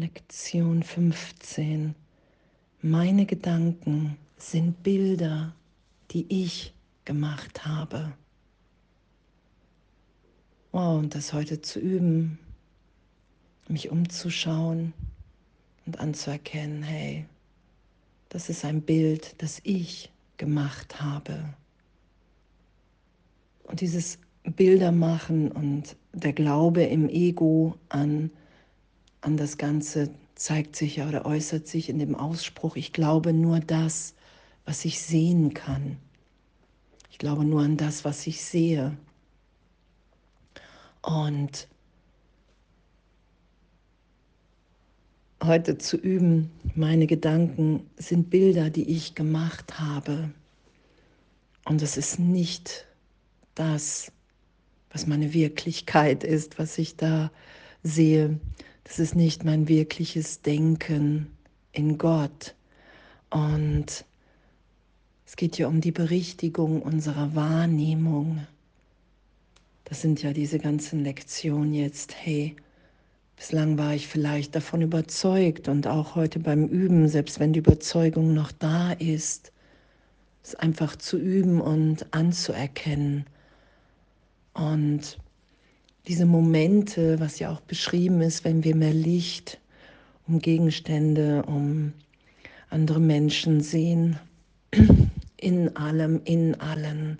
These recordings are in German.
Lektion 15. Meine Gedanken sind Bilder, die ich gemacht habe. Wow, und das heute zu üben, mich umzuschauen und anzuerkennen, hey, das ist ein Bild, das ich gemacht habe. Und dieses Bilder machen und der Glaube im Ego an, an das Ganze zeigt sich ja oder äußert sich in dem Ausspruch, ich glaube nur das, was ich sehen kann. Ich glaube nur an das, was ich sehe. Und heute zu üben, meine Gedanken sind Bilder, die ich gemacht habe. Und es ist nicht das, was meine Wirklichkeit ist, was ich da sehe. Das ist nicht mein wirkliches Denken in Gott. Und es geht ja um die Berichtigung unserer Wahrnehmung. Das sind ja diese ganzen Lektionen jetzt. Hey, bislang war ich vielleicht davon überzeugt und auch heute beim Üben, selbst wenn die Überzeugung noch da ist, es einfach zu üben und anzuerkennen und diese Momente, was ja auch beschrieben ist, wenn wir mehr Licht um Gegenstände, um andere Menschen sehen, in allem, in allen,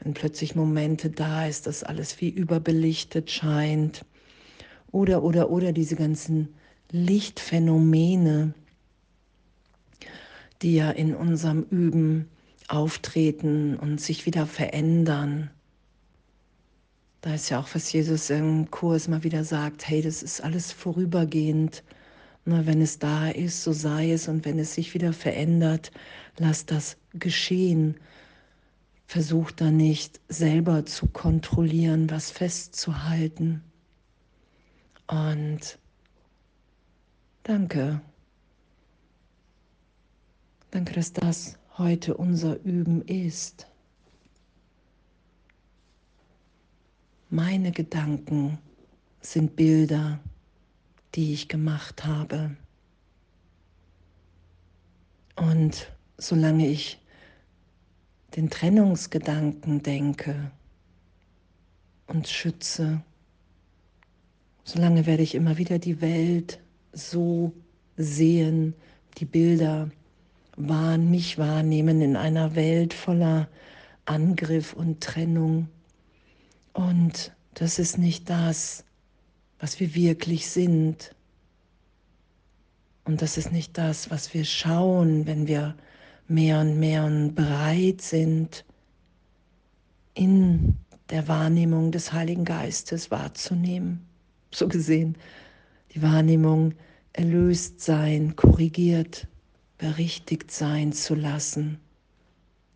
wenn plötzlich Momente da ist, dass alles wie überbelichtet scheint, oder, oder, oder diese ganzen Lichtphänomene, die ja in unserem Üben auftreten und sich wieder verändern. Da ist ja auch, was Jesus im Kurs mal wieder sagt, hey, das ist alles vorübergehend. Na, wenn es da ist, so sei es. Und wenn es sich wieder verändert, lass das geschehen. Versuch da nicht selber zu kontrollieren, was festzuhalten. Und danke. Danke, dass das heute unser Üben ist. Meine Gedanken sind Bilder, die ich gemacht habe. Und solange ich den Trennungsgedanken denke und schütze, solange werde ich immer wieder die Welt so sehen, die Bilder wahren, mich wahrnehmen in einer Welt voller Angriff und Trennung. Und das ist nicht das, was wir wirklich sind. Und das ist nicht das, was wir schauen, wenn wir mehr und mehr bereit sind, in der Wahrnehmung des Heiligen Geistes wahrzunehmen. So gesehen, die Wahrnehmung erlöst sein, korrigiert, berichtigt sein zu lassen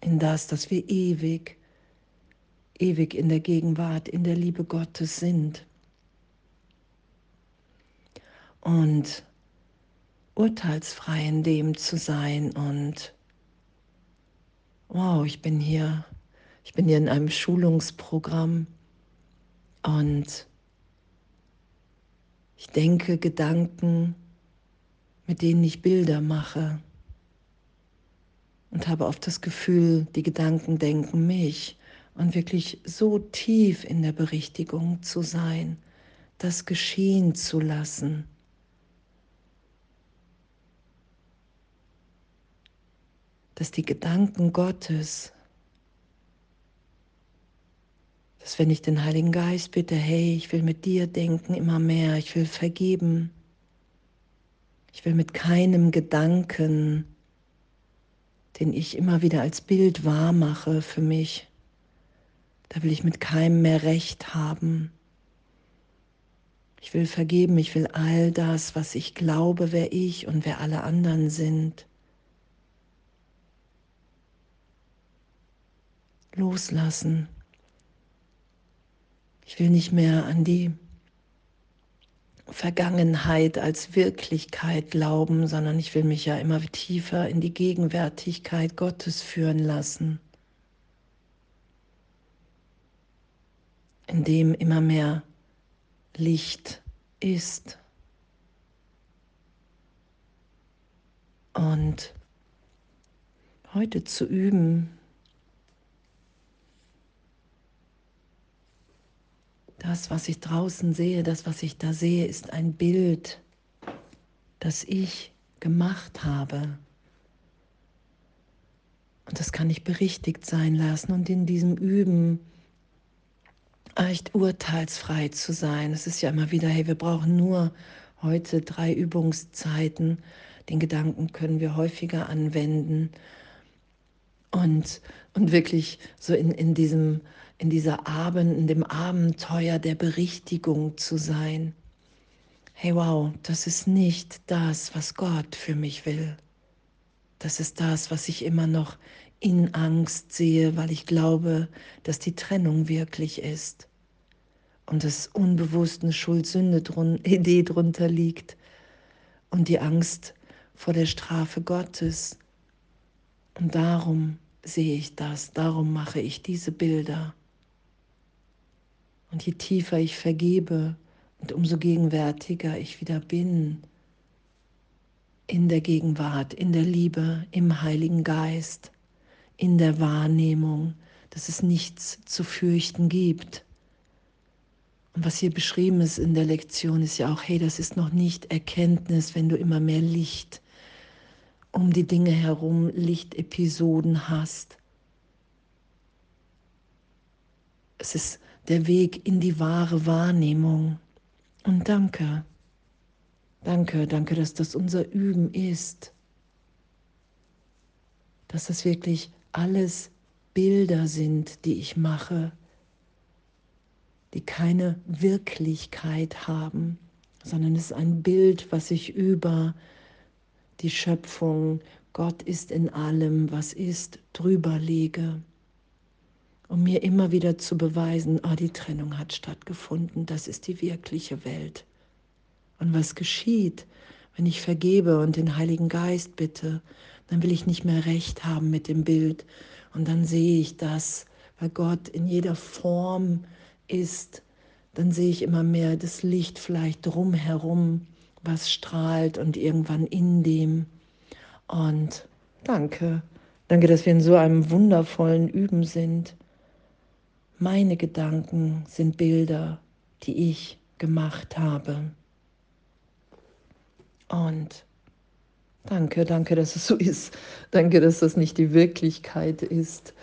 in das, dass wir ewig ewig in der Gegenwart, in der Liebe Gottes sind. Und urteilsfrei in dem zu sein und wow, ich bin hier, ich bin hier in einem Schulungsprogramm und ich denke Gedanken, mit denen ich Bilder mache und habe oft das Gefühl, die Gedanken denken mich und wirklich so tief in der Berichtigung zu sein, das geschehen zu lassen. Dass die Gedanken Gottes, dass wenn ich den Heiligen Geist bitte, hey, ich will mit dir denken immer mehr, ich will vergeben, ich will mit keinem Gedanken, den ich immer wieder als Bild wahr mache für mich, da will ich mit keinem mehr recht haben. Ich will vergeben, ich will all das, was ich glaube, wer ich und wer alle anderen sind. Loslassen. Ich will nicht mehr an die Vergangenheit als Wirklichkeit glauben, sondern ich will mich ja immer tiefer in die Gegenwärtigkeit Gottes führen lassen. In dem immer mehr Licht ist. Und heute zu üben, das, was ich draußen sehe, das, was ich da sehe, ist ein Bild, das ich gemacht habe. Und das kann ich berichtigt sein lassen und in diesem Üben echt urteilsfrei zu sein. Es ist ja immer wieder, hey, wir brauchen nur heute drei Übungszeiten. Den Gedanken können wir häufiger anwenden. Und, und wirklich so in, in, diesem, in dieser Abend, in dem Abenteuer der Berichtigung zu sein. Hey, wow, das ist nicht das, was Gott für mich will. Das ist das, was ich immer noch in Angst sehe, weil ich glaube, dass die Trennung wirklich ist und das unbewusst eine Schuld-Sünde-Idee drunter liegt und die Angst vor der Strafe Gottes. Und darum sehe ich das, darum mache ich diese Bilder. Und je tiefer ich vergebe und umso gegenwärtiger ich wieder bin, in der Gegenwart, in der Liebe, im Heiligen Geist, in der Wahrnehmung, dass es nichts zu fürchten gibt und was hier beschrieben ist in der Lektion, ist ja auch, hey, das ist noch nicht Erkenntnis, wenn du immer mehr Licht um die Dinge herum, Lichtepisoden hast. Es ist der Weg in die wahre Wahrnehmung. Und danke, danke, danke, dass das unser Üben ist. Dass das wirklich alles Bilder sind, die ich mache die keine Wirklichkeit haben, sondern es ist ein Bild, was ich über die Schöpfung, Gott ist in allem, was ist, drüber lege, um mir immer wieder zu beweisen, oh, die Trennung hat stattgefunden, das ist die wirkliche Welt. Und was geschieht, wenn ich vergebe und den Heiligen Geist bitte, dann will ich nicht mehr recht haben mit dem Bild. Und dann sehe ich das, weil Gott in jeder Form ist, dann sehe ich immer mehr das Licht vielleicht drumherum, was strahlt und irgendwann in dem. Und danke, danke, dass wir in so einem wundervollen Üben sind. Meine Gedanken sind Bilder, die ich gemacht habe. Und danke, danke, dass es so ist. Danke, dass das nicht die Wirklichkeit ist,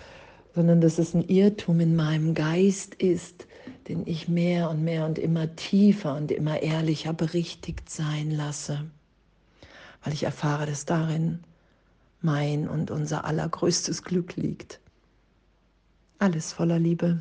sondern dass es ein Irrtum in meinem Geist ist, den ich mehr und mehr und immer tiefer und immer ehrlicher berichtigt sein lasse, weil ich erfahre, dass darin mein und unser allergrößtes Glück liegt. Alles voller Liebe.